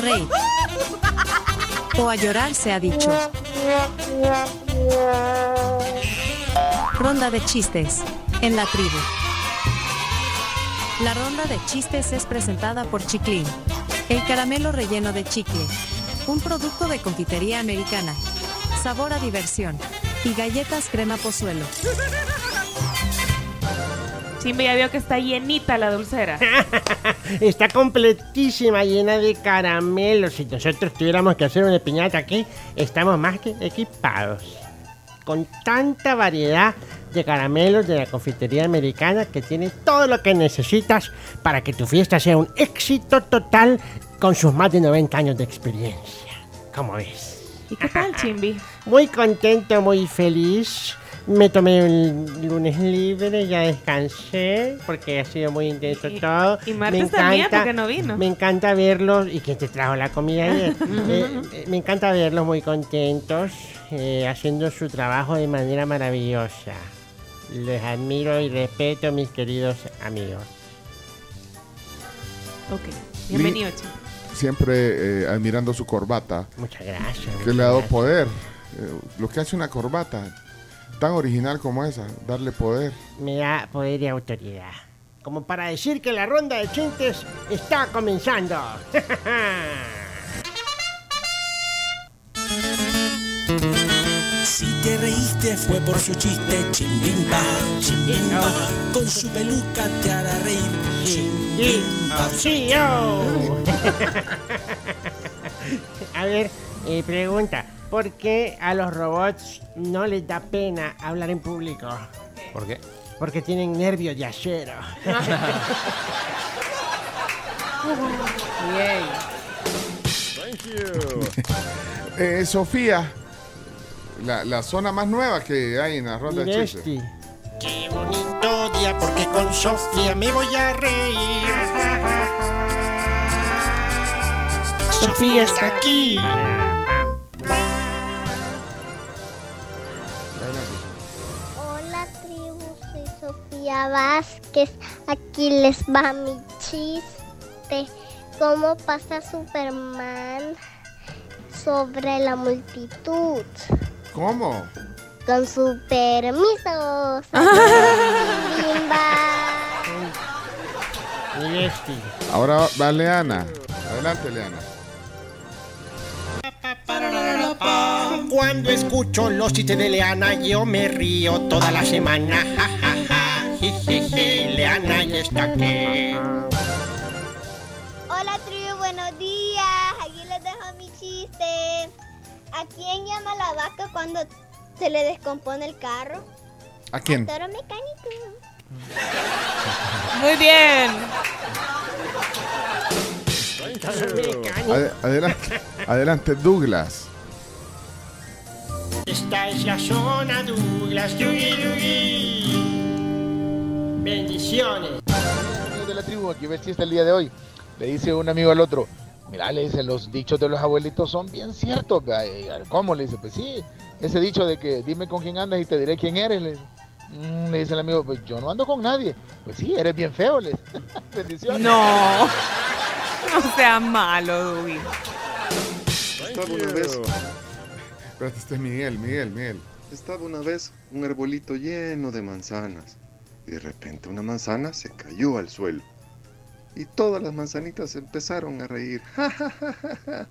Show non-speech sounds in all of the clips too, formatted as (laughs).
reír. O a llorar se ha dicho. Ronda de chistes. En la tribu. La ronda de chistes es presentada por Chiclin. El caramelo relleno de chicle. Un producto de confitería americana. Sabor a diversión. Y galletas crema pozuelo. Chimba ya vio que está llenita la dulcera. (laughs) Está completísima, llena de caramelos. Si nosotros tuviéramos que hacer una piñata aquí, estamos más que equipados. Con tanta variedad de caramelos de la confitería americana que tiene todo lo que necesitas para que tu fiesta sea un éxito total con sus más de 90 años de experiencia. ¿Cómo ves? ¿Y qué tal, Chimbi? Muy contento, muy feliz. Me tomé un lunes libre, ya descansé porque ha sido muy intenso Y- todo. y martes también, porque no vino. Me encanta verlos. ¿Y quién te trajo la comida ayer? (laughs) Eh, eh, me encanta verlos muy contentos, eh, haciendo su trabajo de manera maravillosa. Les admiro y respeto, mis queridos amigos. Ok. Bienvenido. Siempre eh, admirando su corbata, Muchas gracias. que muchas le ha dado gracias. poder. Eh, lo que hace una corbata tan original como esa, darle poder. Me da poder y autoridad. Como para decir que la ronda de chintes está comenzando. (laughs) Si te reíste fue por su chiste, chimbimba, chimbimba. Con su peluca te hará reír, chimbimba. Sí, yo. (laughs) A ver, eh, pregunta. ¿Por qué a los robots no les da pena hablar en público? ¿Por qué? Porque tienen nervios de acero. (laughs) Eh, Sofía, la, la zona más nueva que hay en la ronda de chistes. Miresti. Qué bonito día porque con Sofía me voy a reír. Sofía está aquí. Sofía Vázquez. Aquí les va mi chiste. ¿Cómo pasa Superman sobre la multitud? ¿Cómo? Con su permiso. (laughs) Ahora va Leana. Adelante, Leana. Cuando escucho los chistes de Leana, yo me río toda la semana. Jijiji, Leana ya está aquí. Hola tribu, buenos días. Aquí les dejo mi chiste. ¿A quién llama la vaca cuando se le descompone el carro? ¿A quién? Toro mecánico. (laughs) Muy bien. Ade- adelante, adelante, Douglas. Esta es la zona Douglas. Yugi, yugi. Bendiciones. amigos de la tribu, aquí va el chiste el día de hoy. Le dice un amigo al otro, mira, le dice, los dichos de los abuelitos son bien ciertos. vea". Y, ¿Cómo? Le dice, pues sí, ese dicho de que dime con quién andas y te diré quién eres. Le dice, "Mm", le dice el amigo, pues yo no ando con nadie. Pues sí, eres bien feo. Le dice. (laughs) Bendiciones. No. (laughs) No sea malo, Dubi. Estaba una vez, Espérate, este es Miguel, Miguel, Miguel. estaba una vez un arbolito lleno de manzanas. Y de repente una manzana se cayó al suelo. Y todas las manzanitas empezaron a reír. (laughs) Ja, ja, ja, ja, ja.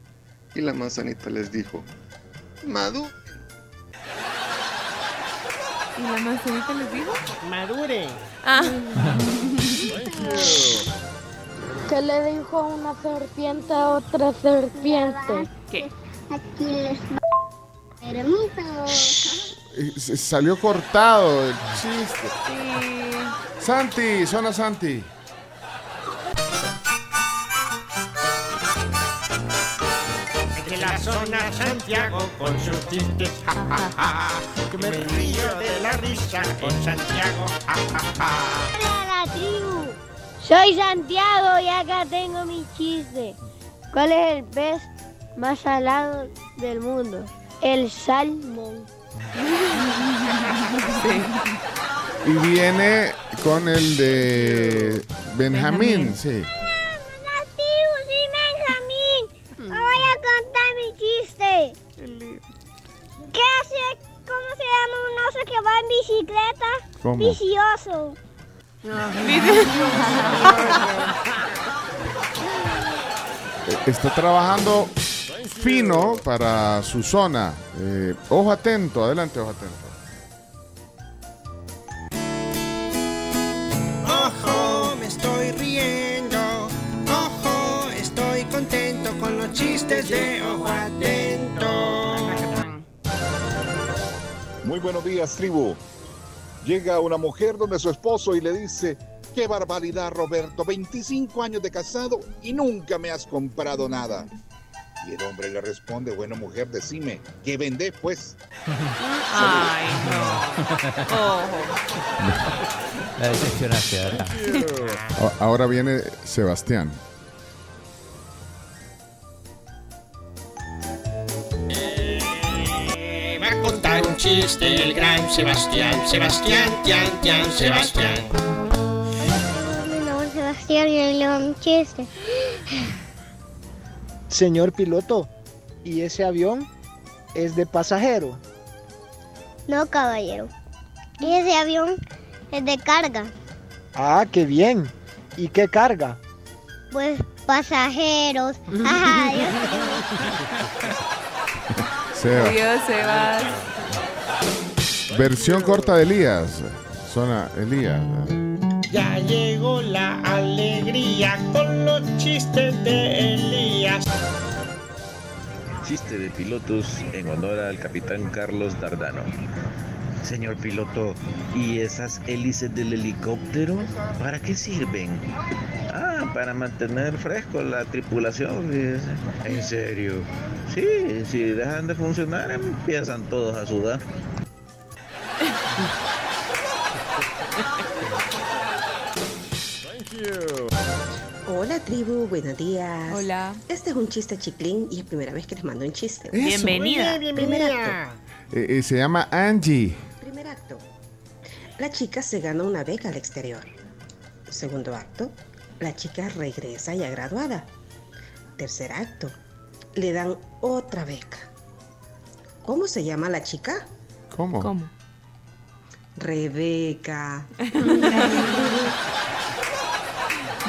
Y la manzanita les dijo, Madu, ¿Y la manzanita les dijo? Madure. Ah, ¿Qué le dijo una serpiente a otra serpiente? ¿qué? Aquí les. Permiso. Se- Salió cortado el chiste. Sí. Santi, zona Santi. de la zona Santiago con sus chistes. Ja, ja, ja. Que me río de la risa con Santiago. Ja, ja, ja. Hola la tribu. Soy Santiago y acá tengo mi chiste. ¿Cuál es el pez más salado del mundo? El salmón. Y viene con el de Benjamín, Benjamín. sí. Benjamín, voy a contar mi chiste. ¿Qué hace? ¿Cómo se llama un oso que va en bicicleta? ¿Cómo? Vicioso. Está trabajando fino para su zona. Eh, ojo atento, adelante, ojo atento. Ojo, me estoy riendo. Ojo, estoy contento con los chistes de ojo atento. Muy buenos días, tribu. Llega una mujer donde su esposo y le dice, qué barbaridad, Roberto, 25 años de casado y nunca me has comprado nada. Y el hombre le responde, bueno, mujer, decime, ¿qué vendés, pues? Ay, no. La decepcionaste, ¿verdad? Ahora viene Sebastián. Va a contar un chiste el gran Sebastián. Sebastián, Tian, Tian, Sebastián. Sebastián y un chiste. Señor piloto, ¿y ese avión es de pasajero? No, caballero. Y ese avión es de carga. Ah, qué bien. ¿Y qué carga? Pues pasajeros. (laughs) Ajá, Dios. Dios, Sebas. Versión corta de Elías. Zona Elías. Ya llegó la alegría con los chistes de Elías. Chiste de pilotos en honor al capitán Carlos Dardano. Señor piloto, ¿y esas hélices del helicóptero para qué sirven? Ah, para mantener fresco la tripulación, fíjese. ¿En serio? Sí, si dejan de funcionar empiezan todos a sudar. (laughs) Hola tribu, buenos días. Hola. Este es un chiste chiclín y es primera vez que les mando un chiste. Eso. Bienvenida. Primer acto. Eh, eh, se llama Angie. Primer acto. La chica se gana una beca al exterior. Segundo acto. La chica regresa ya graduada. Tercer acto. Le dan otra beca. ¿Cómo se llama la chica? ¿Cómo? ¿Cómo? Rebeca. (laughs)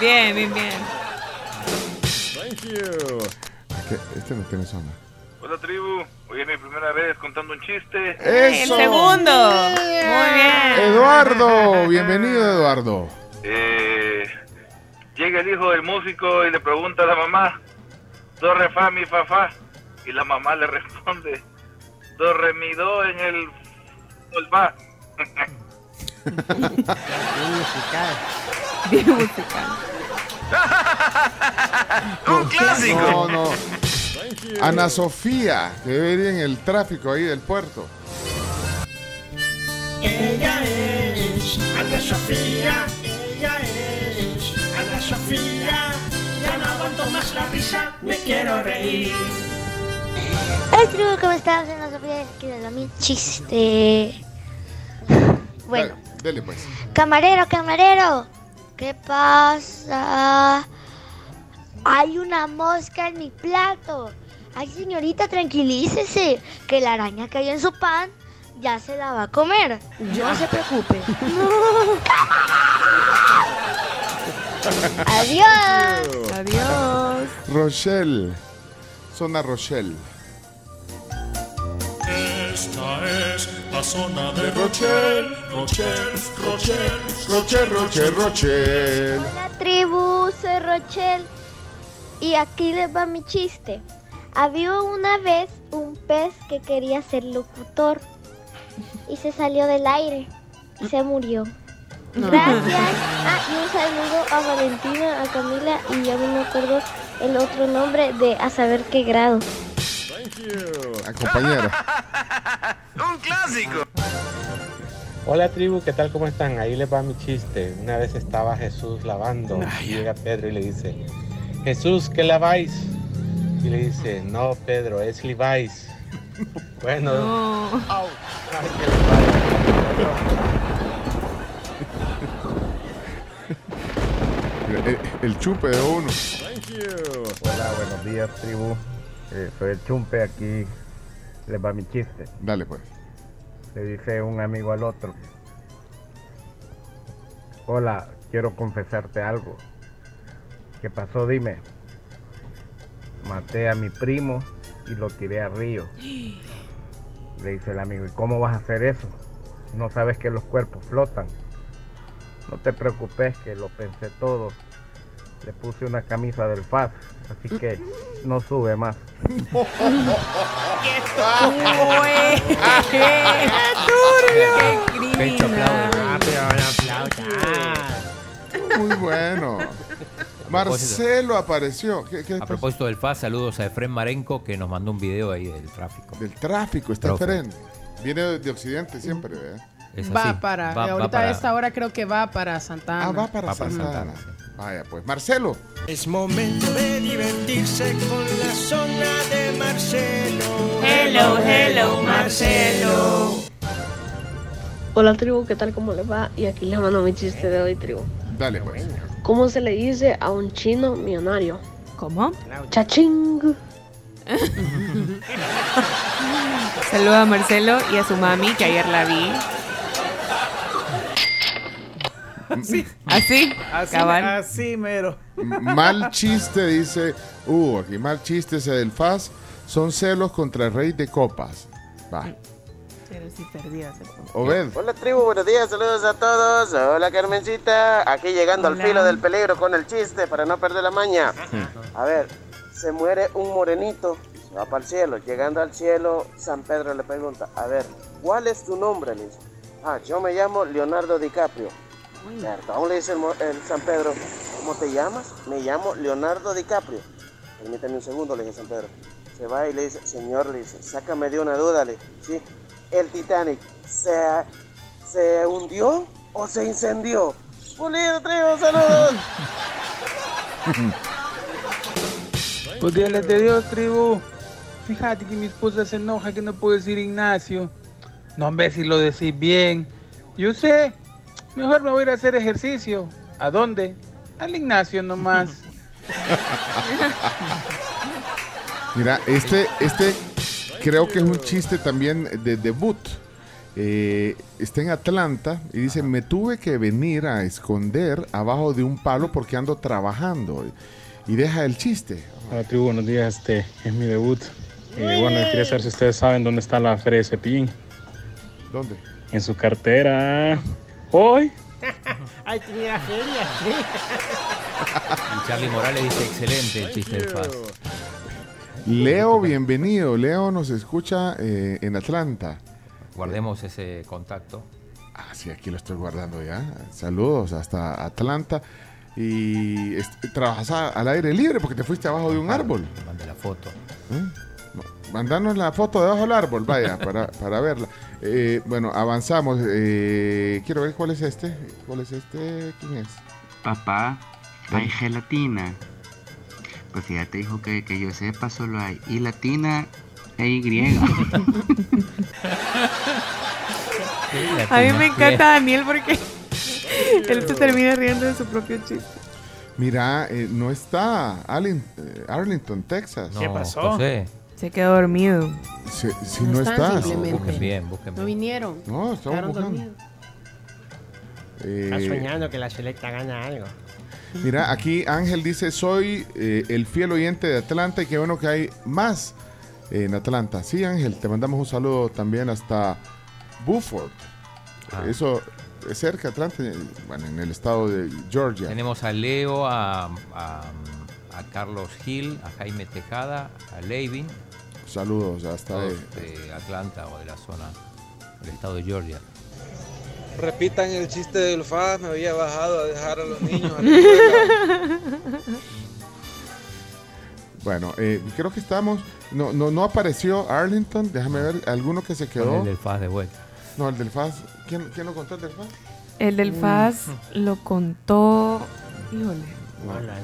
Bien, bien, bien. Que Este no tiene zona. Hola tribu, hoy es mi primera vez contando un chiste. ¡Eso! El segundo. Muy bien. Eduardo, bienvenido Eduardo. Eh, llega el hijo del músico y le pregunta a la mamá, do, re, fa, mi, fa, fa. Y la mamá le responde, do, re, mi, do en el, sol, fa. (laughs) Bien musical. (laughs) ¡Un clásico! No, no. Ana Sofía, que debe ir en el tráfico ahí del puerto. Ella es Ana Sofía. Ella es Ana Sofía. Ya no aguanto más la risa, me quiero reír. Ay, tribu, ¿cómo estás? Soy Ana Sofía. Quiero dar mi chiste. Bueno, dele pues. camarero, camarero. ¿Qué pasa? Hay una mosca en mi plato. Ay, señorita, tranquilícese. Que la araña que hay en su pan ya se la va a comer. No se preocupe. (laughs) Adiós. Adiós. Rochelle. Zona Rochelle. Esta es la zona de Rochelle, Rochelle, Rochelle, Rochelle, Rochelle, Rochelle. Hola tribu, soy Rochelle y aquí les va mi chiste. Había una vez un pez que quería ser locutor y se salió del aire y se murió. Gracias. Ah, y un saludo a Valentina, a Camila y ya no me acuerdo el otro nombre de a saber qué grado. A compañero. (laughs) ¡Un clásico! Hola tribu, ¿qué tal? ¿Cómo están? Ahí les va mi chiste. Una vez estaba Jesús lavando y llega Pedro y le dice, Jesús, ¿qué laváis? Y le dice, no Pedro, es Levi's. (laughs) Bueno, No. ay, qué El, el chupe de uno. Hola, buenos días, tribu. Eh, soy el Chumpe, aquí les va mi chiste. Dale pues. Le dice un amigo al otro. Hola, quiero confesarte algo. ¿Qué pasó? Dime. Maté a mi primo y lo tiré al río. (gasps) Le dice el amigo, ¿y cómo vas a hacer eso? No sabes que los cuerpos flotan. No te preocupes que lo pensé todo. Le puse una camisa del FAS, así que no sube más. Pero no aplauda. Muy bueno. Marcelo apareció. ¿Qué, qué A propósito del FAS, saludos a Efren Marenco que nos mandó un video ahí del tráfico. Del tráfico, está Profe. Efren. Viene de, de Occidente siempre. Es Va para, Va- va ahorita para- a esta hora creo que va para Santana. Ah, va para Va para Santana. Santana, Vaya, pues. Marcelo. Es momento de divertirse con la zona de Marcelo. Hello, hello, Marcelo. Hola tribu, ¿qué tal? ¿Cómo les va? Y aquí les mando mi chiste de hoy, tribu. Dale, pues. ¿Cómo se le dice a un chino millonario? ¿Cómo? Chaching. (laughs) Saluda a Marcelo y a su mami, que ayer la vi. Sí. ¿Así? Así, Cabal. así mero. Mal chiste, dice. Uh, aquí mal chiste ese del FAS. Son celos contra el rey de copas. Va. Pero sí perdida. Obed. Hola tribu, buenos días, saludos a todos. Hola Carmencita, aquí llegando Hola. al filo del peligro con el chiste para no perder la maña. A ver, se muere un morenito, se va para el cielo. Llegando al cielo, San Pedro le pregunta, a ver, ¿cuál es tu nombre? Le dice, ah, yo me llamo Leonardo DiCaprio. Perdón, le dice el, San Pedro, ¿cómo te llamas? Me llamo Leonardo DiCaprio. Permítame un segundo, le dice San Pedro. Se va y le dice, señor, le dice, sácame de una duda, le sí, el Titanic, ¿se, ¿se hundió o se incendió? Pulido, tribu, saludos. (laughs) Pues días de Dios, tribu. Fíjate que mi esposa se enoja que no puedo decir Ignacio. No, hombre, si lo decís bien. Yo sé. Mejor me voy a ir a hacer ejercicio. ¿A dónde? Al Ignacio nomás. (laughs) Mira, este, este creo que es un chiste también de debut. Eh, está en Atlanta y dice, me tuve que venir a esconder abajo de un palo porque ando trabajando. Y deja el chiste. Hola tribu, buenos días, este es mi debut. Y bueno, quería saber si ustedes saben dónde está la feria de Cepillín. ¿Dónde? En su cartera. Hoy. (laughs) Ay, tenía feria, sí. Y Charlie Morales dice, excelente el chiste del FAS. Leo, bienvenido. Leo nos escucha eh, en Atlanta. Guardemos ese contacto. Ah, sí, aquí lo estoy guardando ya. Saludos hasta Atlanta. Y trabajas al aire libre porque te fuiste abajo de un árbol. Mande la foto. ¿Eh? Mandanos la foto debajo del árbol, vaya, (laughs) para, para verla. Eh, bueno, avanzamos. Eh, quiero ver cuál es este. ¿Cuál es este? ¿Quién es? Papá, hay gelatina. Pues fíjate, hijo, que, que yo sepa, solo hay I latina e Y. (laughs) A mí me encanta Daniel porque (laughs) él se termina riendo de su propio chiste. Mira, eh, no está eh, Arlington, Texas. No, ¿Qué pasó? José. Se quedó dormido. Si, si No no, están está. simplemente. Busquen bien, busquen No vinieron. No, estamos Quedaron buscando. dormidos. Está Eh, soñando que la selecta gana algo. Mira, aquí Ángel dice, soy eh, el fiel oyente de Atlanta y qué bueno que hay más en Atlanta. Sí, Ángel, te mandamos un saludo también hasta Buford. Ah. Eso es cerca de Atlanta, bueno, en el estado de Georgia. Tenemos a Leo, a, a- a Carlos Gil, a Jaime Tejada, a Levin, Saludos hasta de Atlanta o de la zona del estado de Georgia. Repitan el chiste del FAS, me había bajado a dejar a los niños a la escuela. Bueno, eh, creo que estamos. No, no, no apareció Arlington. Déjame ver alguno que se quedó. El del FAS de vuelta. No, el del FAS. ¿Quién, quién lo contó el del FAS? El del Mm. FAS lo contó. Híjole.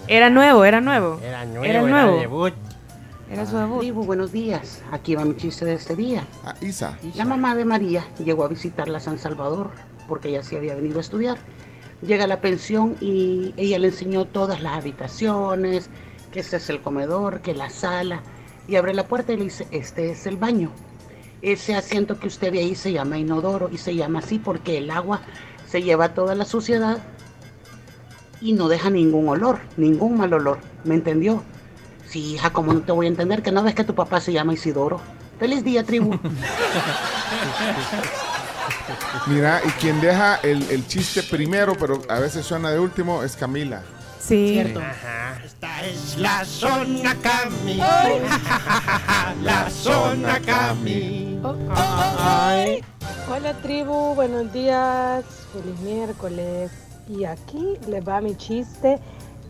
Era nuevo, era nuevo. Era nuevo, Era era nuevo. debut. Era su debut. Tribu, buenos días. Aquí va mi chiste de este día. Ah, Isa. La mamá de María llegó a visitarla a San Salvador porque ella sí había venido a estudiar. Llega a la pensión y ella le enseñó todas las habitaciones, que este es el comedor, que la sala, y abre la puerta y le dice, este es el baño. Ese asiento que usted ve ahí se llama inodoro y se llama así porque el agua se lleva toda la suciedad y no deja ningún olor, ningún mal olor. ¿Me entendió? Sí, hija, ¿cómo no te voy a entender que no ves que tu papá se llama Isidoro? Feliz día, tribu. Mira, y quien deja el, el chiste primero, pero a veces suena de último, es Camila. Sí. Cierto. Esta es la zona Cami. (laughs) la zona Cami. Ay. Hola tribu, buenos días, feliz miércoles. Y aquí les va mi chiste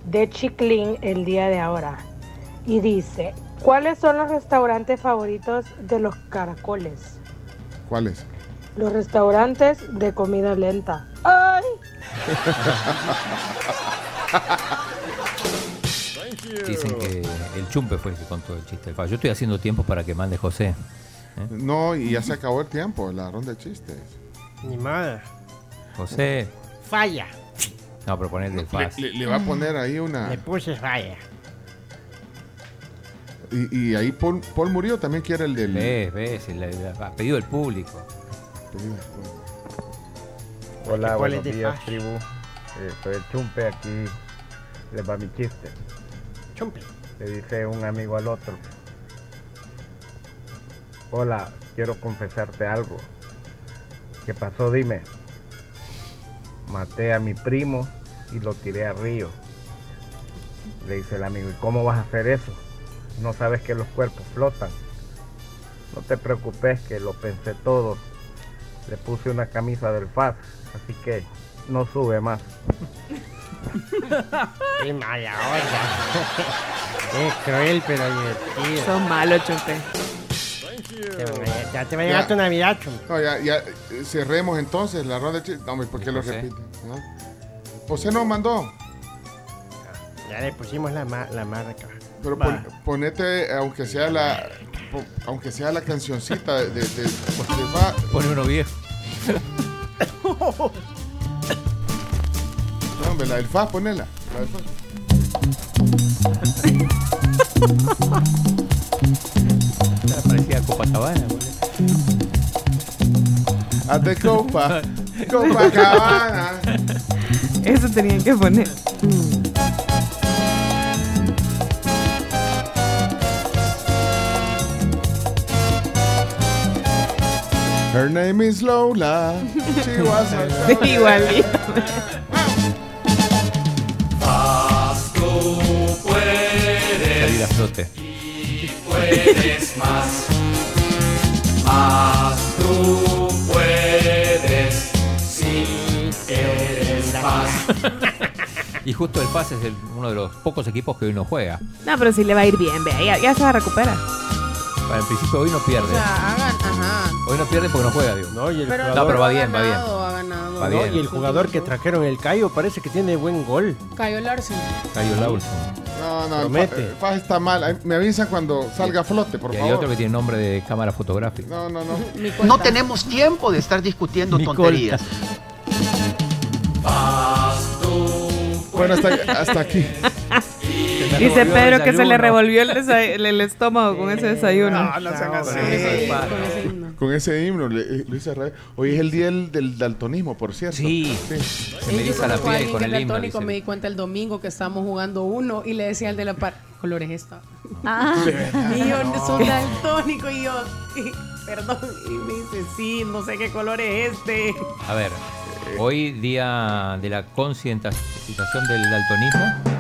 de Chiclín el día de ahora. Y dice, ¿cuáles son los restaurantes favoritos de los caracoles? ¿Cuál es? Los restaurantes de comida lenta. ¡Ay! (laughs) Dicen que el chumpe fue el que contó el chiste. del fallo. Yo estoy haciendo tiempo para que mande José. ¿eh? No, y ya se acabó el tiempo, la ronda de chistes. Ni madre. José. Falla. No, pero poner del Le, faz. le- le va a poner ahí una. Le puse falla. Y, y ahí Paul, Paul murió, también quiere el del. Ves, ves, el- el- a pedido del público. Hola, ¿Cuál buenos días, tribu. Eh, soy el Chumpe, aquí les va mi chiste. Chumpe. Le dice un amigo al otro. Hola, quiero confesarte algo. ¿Qué pasó? Dime. Maté a mi primo y lo tiré al río. Le dice el amigo, ¿y cómo vas a hacer eso? No sabes que los cuerpos flotan. No te preocupes que lo pensé todo. Le puse una camisa del FAS, así que no sube más. (laughs) Qué mala onda. (laughs) Qué cruel, pero divertido. Son malos, a- Ya te va a llegar tu Navidad, chumpe. No, ya, ya eh, cerremos entonces la ronda de chistes. No, ¿por qué lo repite? ¿No? José nos mandó. Ya le pusimos la, ma- la marca. Pero pon- ponete, aunque sea la. po- Aunque sea la cancioncita de. de, de- de Pone uno viejo. No, hombre, la del fa, ponela. La del fa. Parecía Copacabana. boludo. Hazte copa. Copacabana. Eso tenían que poner. Her name is Lola. She was a (laughs) Igualito. Tú puedes. Salir a flote. Y puedes más. Más tú puedes. Si eres más. Y justo el FAS es el- uno de los pocos equipos que hoy no juega. No, pero sí le va a ir bien, vea. Ya, ya se va a recuperar. Bueno, en principio hoy no pierde. Hagan. Hoy no pierde porque no juega, digo. No, y el Pero, No, pero va ha bien, va bien. ganado, ha ganado. Va No, bien. y el jugador que trajeron el Cayo parece que tiene buen gol. Cayo Larsen. Cayo Laulson. No, no, Promete. fa, el fa está mal. Me avisan cuando salga a flote, por Y hay favor. otro que tiene nombre de cámara fotográfica. No, no, no. No tenemos tiempo de estar discutiendo Mi tonterías. Bueno, hasta, hasta aquí. (laughs) Dice Pedro que se le revolvió el, estómago con ese desayuno. no sean así. Con ese- himno. Le- eh, Luis Arraez. Hoy es el día del, del daltonismo, por cierto. Sí. Se me Sí, yo eriza la piel con el himno. me di cuenta el domingo que estábamos jugando uno y le decía al de la par, colores esta. Ah. Y yo (laughs) son daltónico y yo, y- perdón, y me dice, sí, no sé qué color es este. A ver, hoy día de la concientización del daltonismo.